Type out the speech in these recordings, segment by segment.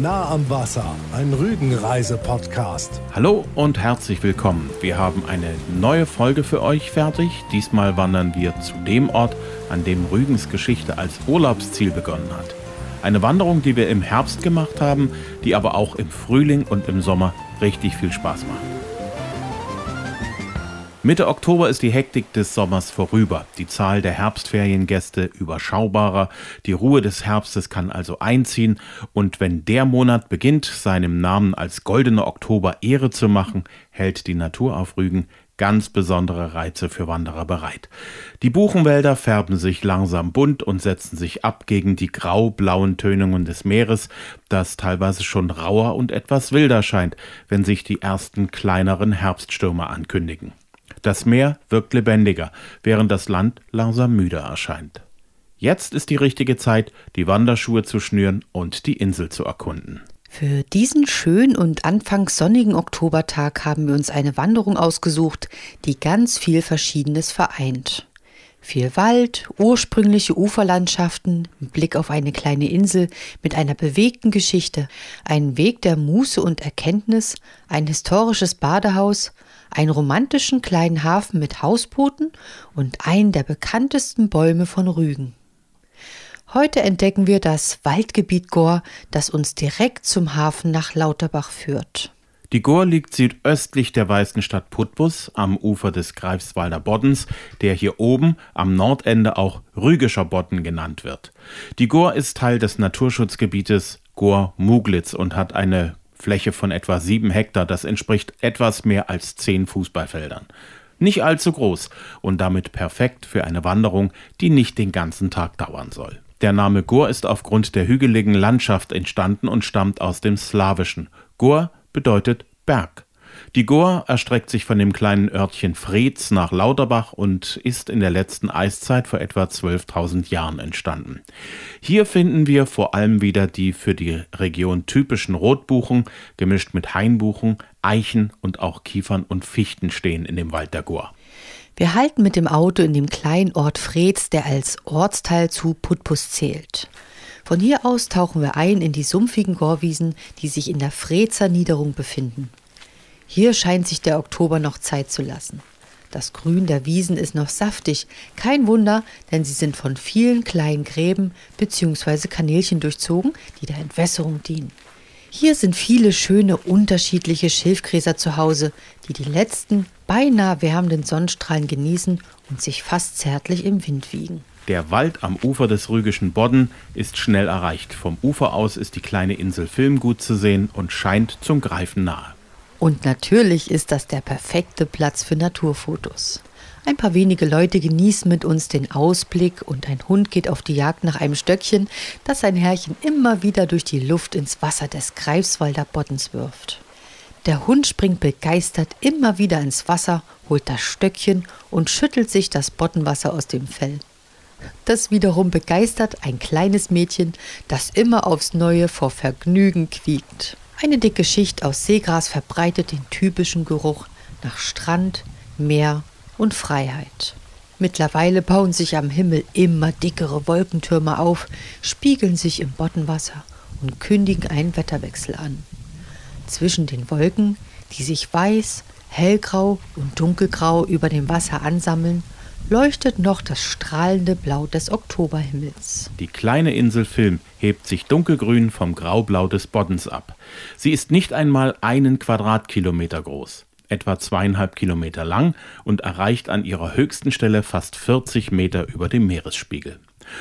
Nah am Wasser, ein Rügenreise-Podcast. Hallo und herzlich willkommen. Wir haben eine neue Folge für euch fertig. Diesmal wandern wir zu dem Ort, an dem Rügens Geschichte als Urlaubsziel begonnen hat. Eine Wanderung, die wir im Herbst gemacht haben, die aber auch im Frühling und im Sommer richtig viel Spaß macht. Mitte Oktober ist die Hektik des Sommers vorüber, die Zahl der Herbstferiengäste überschaubarer, die Ruhe des Herbstes kann also einziehen und wenn der Monat beginnt, seinem Namen als goldener Oktober Ehre zu machen, hält die Natur auf Rügen ganz besondere Reize für Wanderer bereit. Die Buchenwälder färben sich langsam bunt und setzen sich ab gegen die grau-blauen Tönungen des Meeres, das teilweise schon rauer und etwas wilder scheint, wenn sich die ersten kleineren Herbststürme ankündigen. Das Meer wirkt lebendiger, während das Land langsam müde erscheint. Jetzt ist die richtige Zeit, die Wanderschuhe zu schnüren und die Insel zu erkunden. Für diesen schönen und anfangs sonnigen Oktobertag haben wir uns eine Wanderung ausgesucht, die ganz viel Verschiedenes vereint. Viel Wald, ursprüngliche Uferlandschaften, Blick auf eine kleine Insel mit einer bewegten Geschichte, einen Weg der Muße und Erkenntnis, ein historisches Badehaus, einen romantischen kleinen Hafen mit Hausbooten und einen der bekanntesten Bäume von Rügen. Heute entdecken wir das Waldgebiet Gor, das uns direkt zum Hafen nach Lauterbach führt. Die Gor liegt südöstlich der weißen Stadt Putbus am Ufer des Greifswalder Boddens, der hier oben am Nordende auch Rügischer Bodden genannt wird. Die Gor ist Teil des Naturschutzgebietes Gor-Muglitz und hat eine Fläche von etwa sieben Hektar, das entspricht etwas mehr als zehn Fußballfeldern. Nicht allzu groß und damit perfekt für eine Wanderung, die nicht den ganzen Tag dauern soll. Der Name Gur ist aufgrund der hügeligen Landschaft entstanden und stammt aus dem Slawischen. Gur bedeutet Berg. Die Gohr erstreckt sich von dem kleinen Örtchen Freds nach Lauterbach und ist in der letzten Eiszeit vor etwa 12.000 Jahren entstanden. Hier finden wir vor allem wieder die für die Region typischen Rotbuchen, gemischt mit Hainbuchen, Eichen und auch Kiefern und Fichten stehen in dem Wald der Gohr. Wir halten mit dem Auto in dem kleinen Ort Freds, der als Ortsteil zu Putbus zählt. Von hier aus tauchen wir ein in die sumpfigen Gorwiesen, die sich in der Frezer Niederung befinden. Hier scheint sich der Oktober noch Zeit zu lassen. Das Grün der Wiesen ist noch saftig, kein Wunder, denn sie sind von vielen kleinen Gräben bzw. Kanälchen durchzogen, die der Entwässerung dienen. Hier sind viele schöne unterschiedliche Schilfgräser zu Hause, die die letzten beinahe wärmenden Sonnenstrahlen genießen und sich fast zärtlich im Wind wiegen. Der Wald am Ufer des Rügischen Bodden ist schnell erreicht. Vom Ufer aus ist die kleine Insel Film gut zu sehen und scheint zum Greifen nahe. Und natürlich ist das der perfekte Platz für Naturfotos. Ein paar wenige Leute genießen mit uns den Ausblick und ein Hund geht auf die Jagd nach einem Stöckchen, das sein Herrchen immer wieder durch die Luft ins Wasser des Greifswalder Boddens wirft. Der Hund springt begeistert immer wieder ins Wasser, holt das Stöckchen und schüttelt sich das Boddenwasser aus dem Fell. Das wiederum begeistert ein kleines Mädchen, das immer aufs Neue vor Vergnügen quiekt. Eine dicke Schicht aus Seegras verbreitet den typischen Geruch nach Strand, Meer und Freiheit. Mittlerweile bauen sich am Himmel immer dickere Wolkentürme auf, spiegeln sich im Boddenwasser und kündigen einen Wetterwechsel an. Zwischen den Wolken, die sich weiß, hellgrau und dunkelgrau über dem Wasser ansammeln, leuchtet noch das strahlende Blau des Oktoberhimmels. Die kleine Insel Film hebt sich dunkelgrün vom Graublau des Boddens ab. Sie ist nicht einmal einen Quadratkilometer groß, etwa zweieinhalb Kilometer lang und erreicht an ihrer höchsten Stelle fast 40 Meter über dem Meeresspiegel.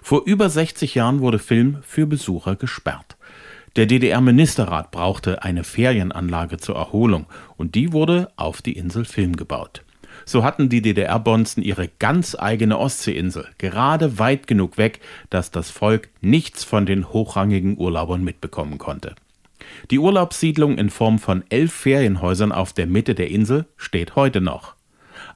Vor über 60 Jahren wurde Film für Besucher gesperrt. Der DDR-Ministerrat brauchte eine Ferienanlage zur Erholung und die wurde auf die Insel Film gebaut. So hatten die DDR-Bonzen ihre ganz eigene Ostseeinsel, gerade weit genug weg, dass das Volk nichts von den hochrangigen Urlaubern mitbekommen konnte. Die Urlaubssiedlung in Form von elf Ferienhäusern auf der Mitte der Insel steht heute noch.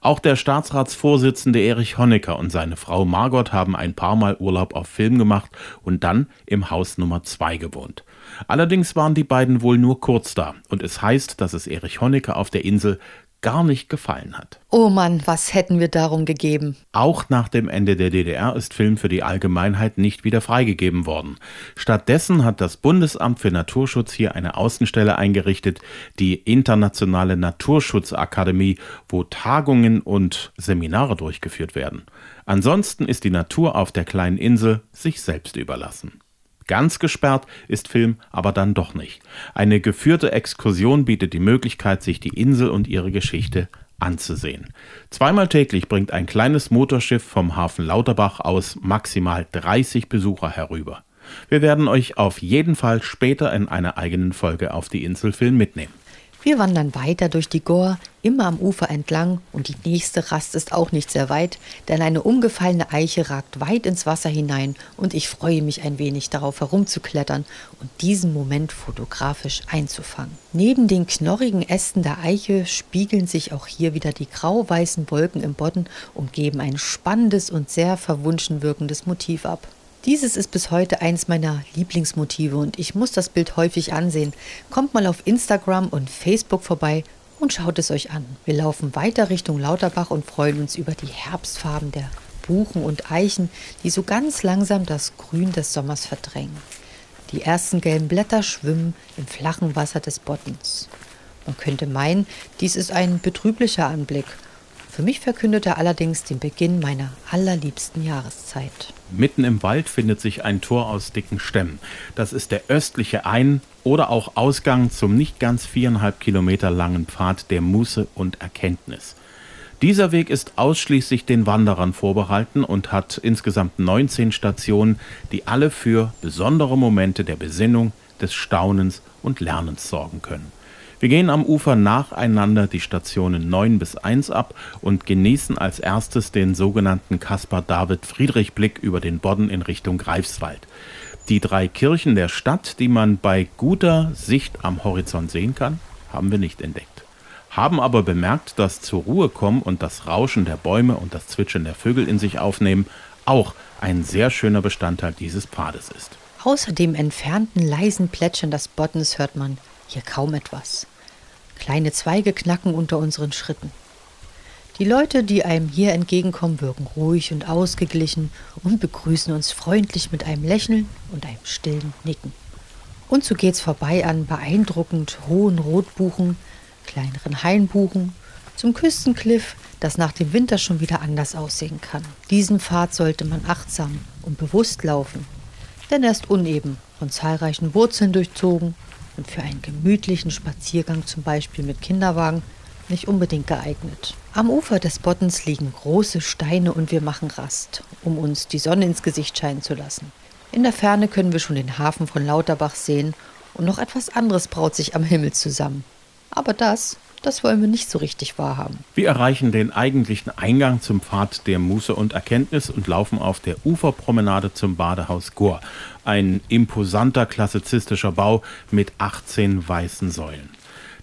Auch der Staatsratsvorsitzende Erich Honecker und seine Frau Margot haben ein paar Mal Urlaub auf Film gemacht und dann im Haus Nummer 2 gewohnt. Allerdings waren die beiden wohl nur kurz da und es heißt, dass es Erich Honecker auf der Insel gar nicht gefallen hat. Oh Mann, was hätten wir darum gegeben? Auch nach dem Ende der DDR ist Film für die Allgemeinheit nicht wieder freigegeben worden. Stattdessen hat das Bundesamt für Naturschutz hier eine Außenstelle eingerichtet, die Internationale Naturschutzakademie, wo Tagungen und Seminare durchgeführt werden. Ansonsten ist die Natur auf der kleinen Insel sich selbst überlassen. Ganz gesperrt ist Film aber dann doch nicht. Eine geführte Exkursion bietet die Möglichkeit, sich die Insel und ihre Geschichte anzusehen. Zweimal täglich bringt ein kleines Motorschiff vom Hafen Lauterbach aus maximal 30 Besucher herüber. Wir werden euch auf jeden Fall später in einer eigenen Folge auf die Insel Film mitnehmen. Wir wandern weiter durch die Gor, immer am Ufer entlang, und die nächste Rast ist auch nicht sehr weit, denn eine umgefallene Eiche ragt weit ins Wasser hinein, und ich freue mich ein wenig darauf herumzuklettern und diesen Moment fotografisch einzufangen. Neben den knorrigen Ästen der Eiche spiegeln sich auch hier wieder die grau-weißen Wolken im Bodden und geben ein spannendes und sehr verwunschen wirkendes Motiv ab. Dieses ist bis heute eins meiner Lieblingsmotive und ich muss das Bild häufig ansehen. Kommt mal auf Instagram und Facebook vorbei und schaut es euch an. Wir laufen weiter Richtung Lauterbach und freuen uns über die Herbstfarben der Buchen und Eichen, die so ganz langsam das Grün des Sommers verdrängen. Die ersten gelben Blätter schwimmen im flachen Wasser des Bottens. Man könnte meinen, dies ist ein betrüblicher Anblick – für mich verkündet er allerdings den Beginn meiner allerliebsten Jahreszeit. Mitten im Wald findet sich ein Tor aus dicken Stämmen. Das ist der östliche Ein- oder auch Ausgang zum nicht ganz viereinhalb Kilometer langen Pfad der Muße und Erkenntnis. Dieser Weg ist ausschließlich den Wanderern vorbehalten und hat insgesamt 19 Stationen, die alle für besondere Momente der Besinnung, des Staunens und Lernens sorgen können. Wir gehen am Ufer nacheinander die Stationen 9 bis 1 ab und genießen als erstes den sogenannten Caspar-David-Friedrich-Blick über den Bodden in Richtung Greifswald. Die drei Kirchen der Stadt, die man bei guter Sicht am Horizont sehen kann, haben wir nicht entdeckt. Haben aber bemerkt, dass zur Ruhe kommen und das Rauschen der Bäume und das Zwitschern der Vögel in sich aufnehmen auch ein sehr schöner Bestandteil dieses Pfades ist. Außer dem entfernten leisen Plätschern des Boddens hört man hier kaum etwas. Kleine Zweige knacken unter unseren Schritten. Die Leute, die einem hier entgegenkommen, wirken ruhig und ausgeglichen und begrüßen uns freundlich mit einem Lächeln und einem stillen Nicken. Und so geht's vorbei an beeindruckend hohen Rotbuchen, kleineren Hainbuchen, zum Küstenkliff, das nach dem Winter schon wieder anders aussehen kann. Diesen Pfad sollte man achtsam und bewusst laufen, denn er ist uneben, von zahlreichen Wurzeln durchzogen und für einen gemütlichen Spaziergang zum Beispiel mit Kinderwagen nicht unbedingt geeignet. Am Ufer des Bottens liegen große Steine und wir machen Rast, um uns die Sonne ins Gesicht scheinen zu lassen. In der Ferne können wir schon den Hafen von Lauterbach sehen und noch etwas anderes braut sich am Himmel zusammen. Aber das das wollen wir nicht so richtig wahrhaben. Wir erreichen den eigentlichen Eingang zum Pfad der Muße und Erkenntnis und laufen auf der Uferpromenade zum Badehaus Gor. Ein imposanter klassizistischer Bau mit 18 weißen Säulen.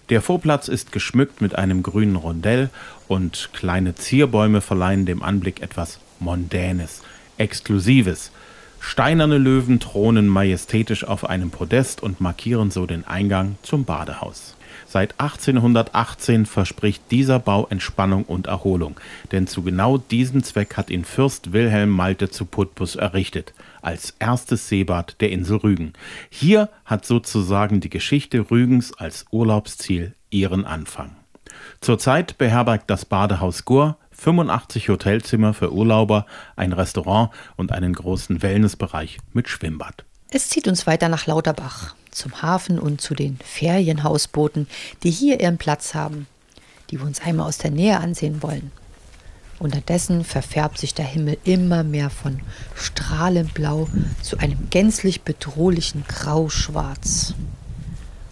Der Vorplatz ist geschmückt mit einem grünen Rondell und kleine Zierbäume verleihen dem Anblick etwas Mondänes, Exklusives. Steinerne Löwen thronen majestätisch auf einem Podest und markieren so den Eingang zum Badehaus. Seit 1818 verspricht dieser Bau Entspannung und Erholung, denn zu genau diesem Zweck hat ihn Fürst Wilhelm Malte zu Putbus errichtet, als erstes Seebad der Insel Rügen. Hier hat sozusagen die Geschichte Rügens als Urlaubsziel ihren Anfang. Zurzeit beherbergt das Badehaus Gur 85 Hotelzimmer für Urlauber, ein Restaurant und einen großen Wellnessbereich mit Schwimmbad. Es zieht uns weiter nach Lauterbach, zum Hafen und zu den Ferienhausbooten, die hier ihren Platz haben, die wir uns einmal aus der Nähe ansehen wollen. Unterdessen verfärbt sich der Himmel immer mehr von strahlend blau zu einem gänzlich bedrohlichen Grauschwarz.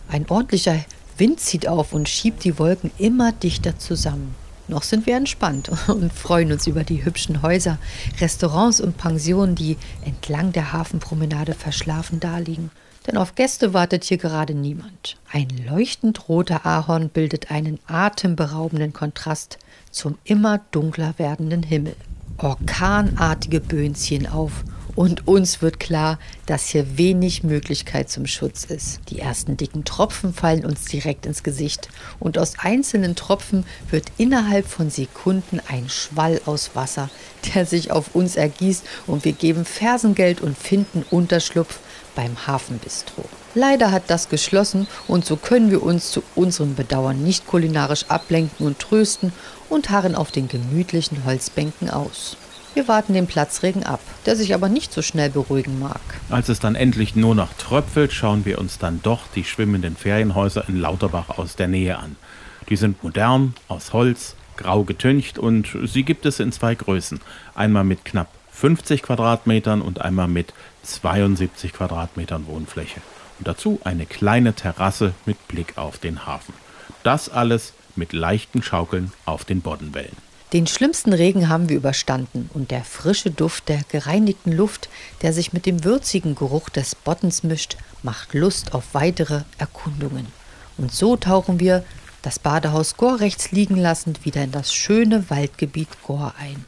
Ein ordentlicher Wind zieht auf und schiebt die Wolken immer dichter zusammen. Noch sind wir entspannt und freuen uns über die hübschen Häuser, Restaurants und Pensionen, die entlang der Hafenpromenade verschlafen daliegen. Denn auf Gäste wartet hier gerade niemand. Ein leuchtend roter Ahorn bildet einen atemberaubenden Kontrast zum immer dunkler werdenden Himmel. Orkanartige Böen ziehen auf Und uns wird klar, dass hier wenig Möglichkeit zum Schutz ist. Die ersten dicken Tropfen fallen uns direkt ins Gesicht. Und aus einzelnen Tropfen wird innerhalb von Sekunden ein Schwall aus Wasser, der sich auf uns ergießt. Und wir geben Fersengeld und finden Unterschlupf beim Hafenbistro. Leider hat das geschlossen und so können wir uns zu unserem Bedauern nicht kulinarisch ablenken und trösten und harren auf den gemütlichen Holzbänken aus. Wir warten den Platzregen ab, der sich aber nicht so schnell beruhigen mag. Als es dann endlich nur noch tröpfelt, schauen wir uns dann doch die schwimmenden Ferienhäuser in Lauterbach aus der Nähe an. Die sind modern, aus Holz, grau getüncht und sie gibt es in zwei Größen. Einmal mit knapp 50 Quadratmetern und einmal mit 72 Quadratmetern Wohnfläche. Und dazu eine kleine Terrasse mit Blick auf den Hafen. Das alles mit leichten Schaukeln auf den Boddenwellen. Den schlimmsten Regen haben wir überstanden und der frische Duft der gereinigten Luft, der sich mit dem würzigen Geruch des Bottens mischt, macht Lust auf weitere Erkundungen. Und so tauchen wir, das Badehaus Gor rechts liegen lassend, wieder in das schöne Waldgebiet Gor ein.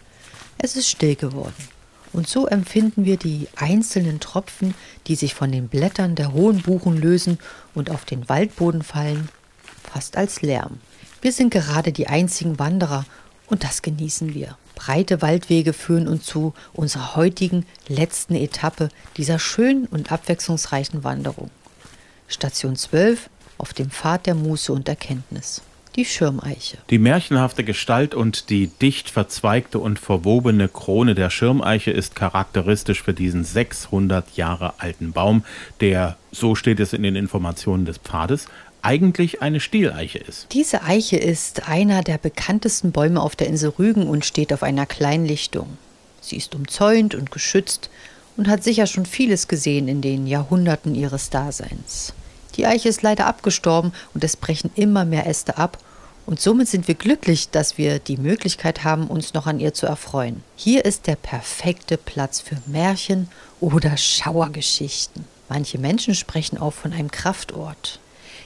Es ist still geworden. Und so empfinden wir die einzelnen Tropfen, die sich von den Blättern der hohen Buchen lösen und auf den Waldboden fallen, fast als Lärm. Wir sind gerade die einzigen Wanderer und das genießen wir. Breite Waldwege führen uns zu unserer heutigen letzten Etappe dieser schönen und abwechslungsreichen Wanderung. Station 12 auf dem Pfad der Muße und Erkenntnis. Die Schirmeiche. Die märchenhafte Gestalt und die dicht verzweigte und verwobene Krone der Schirmeiche ist charakteristisch für diesen 600 Jahre alten Baum, der, so steht es in den Informationen des Pfades, eigentlich eine Stieleiche ist. Diese Eiche ist einer der bekanntesten Bäume auf der Insel Rügen und steht auf einer kleinen Lichtung. Sie ist umzäunt und geschützt und hat sicher schon vieles gesehen in den Jahrhunderten ihres Daseins. Die Eiche ist leider abgestorben und es brechen immer mehr Äste ab und somit sind wir glücklich, dass wir die Möglichkeit haben, uns noch an ihr zu erfreuen. Hier ist der perfekte Platz für Märchen oder Schauergeschichten. Manche Menschen sprechen auch von einem Kraftort.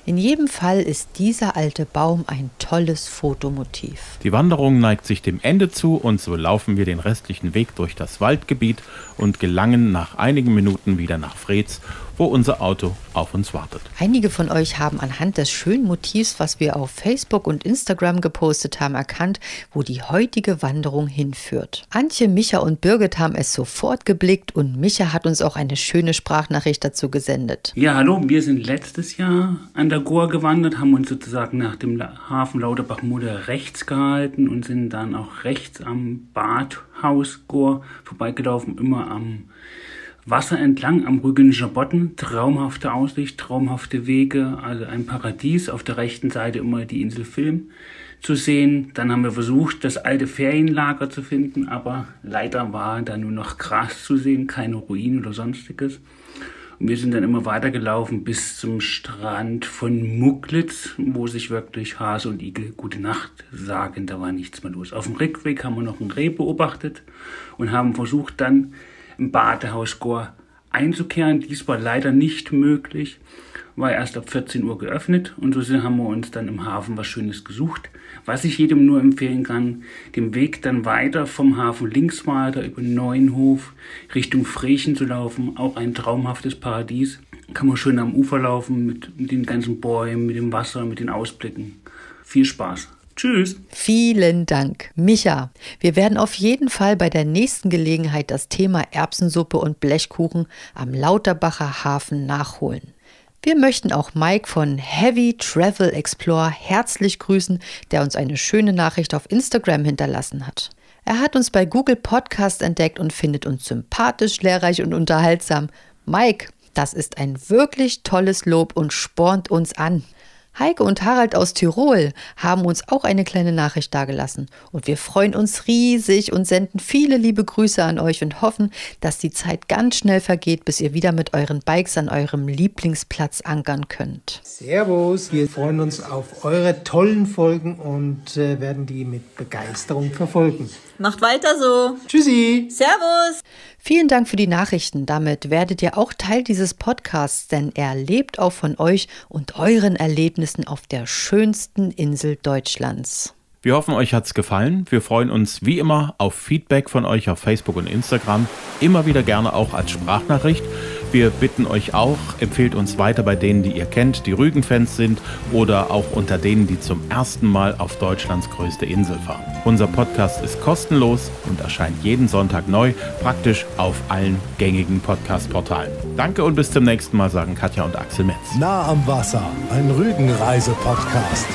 In jedem Fall ist dieser alte Baum ein tolles Fotomotiv. Die Wanderung neigt sich dem Ende zu und so laufen wir den restlichen Weg durch das Waldgebiet und gelangen nach einigen Minuten wieder nach Freds, wo unser Auto auf uns wartet. Einige von euch haben anhand des schönen Motivs, was wir auf Facebook und Instagram gepostet haben, erkannt, wo die heutige Wanderung hinführt. Antje, Micha und Birgit haben es sofort geblickt und Micha hat uns auch eine schöne Sprachnachricht dazu gesendet. Ja, hallo, wir sind letztes Jahr an der Goa gewandert, haben uns sozusagen nach dem Hafen Lauterbach-Mode rechts gehalten und sind dann auch rechts am Badhaus Goa vorbeigelaufen, immer am Wasser entlang am Rügenischer Botten, traumhafte Aussicht, traumhafte Wege, also ein Paradies. Auf der rechten Seite immer die Insel Film zu sehen. Dann haben wir versucht, das alte Ferienlager zu finden, aber leider war da nur noch Gras zu sehen, keine Ruinen oder sonstiges. Und wir sind dann immer weitergelaufen bis zum Strand von Muglitz, wo sich wirklich Hase und Igel gute Nacht sagen. Da war nichts mehr los. Auf dem Rückweg haben wir noch ein Reh beobachtet und haben versucht dann im Badehaus Gor einzukehren. Dies war leider nicht möglich, war erst ab 14 Uhr geöffnet und so haben wir uns dann im Hafen was Schönes gesucht. Was ich jedem nur empfehlen kann, den Weg dann weiter vom Hafen links weiter über Neuenhof Richtung Frechen zu laufen, auch ein traumhaftes Paradies. Kann man schön am Ufer laufen mit, mit den ganzen Bäumen, mit dem Wasser, mit den Ausblicken. Viel Spaß. Tschüss. Vielen Dank, Micha. Wir werden auf jeden Fall bei der nächsten Gelegenheit das Thema Erbsensuppe und Blechkuchen am Lauterbacher Hafen nachholen. Wir möchten auch Mike von Heavy Travel Explorer herzlich grüßen, der uns eine schöne Nachricht auf Instagram hinterlassen hat. Er hat uns bei Google Podcast entdeckt und findet uns sympathisch, lehrreich und unterhaltsam. Mike, das ist ein wirklich tolles Lob und spornt uns an. Heike und Harald aus Tirol haben uns auch eine kleine Nachricht dagelassen und wir freuen uns riesig und senden viele liebe Grüße an euch und hoffen, dass die Zeit ganz schnell vergeht, bis ihr wieder mit euren Bikes an eurem Lieblingsplatz ankern könnt. Servus, wir freuen uns auf eure tollen Folgen und äh, werden die mit Begeisterung verfolgen. Macht weiter so. Tschüssi. Servus. Vielen Dank für die Nachrichten. Damit werdet ihr auch Teil dieses Podcasts, denn er lebt auch von euch und euren Erlebnissen auf der schönsten Insel Deutschlands. Wir hoffen, euch hat's gefallen. Wir freuen uns wie immer auf Feedback von euch auf Facebook und Instagram. Immer wieder gerne auch als Sprachnachricht. Wir bitten euch auch, empfehlt uns weiter bei denen, die ihr kennt, die Rügen-Fans sind oder auch unter denen, die zum ersten Mal auf Deutschlands größte Insel fahren. Unser Podcast ist kostenlos und erscheint jeden Sonntag neu, praktisch auf allen gängigen Podcast-Portalen. Danke und bis zum nächsten Mal, sagen Katja und Axel Metz. Nah am Wasser, ein Rügenreise-Podcast.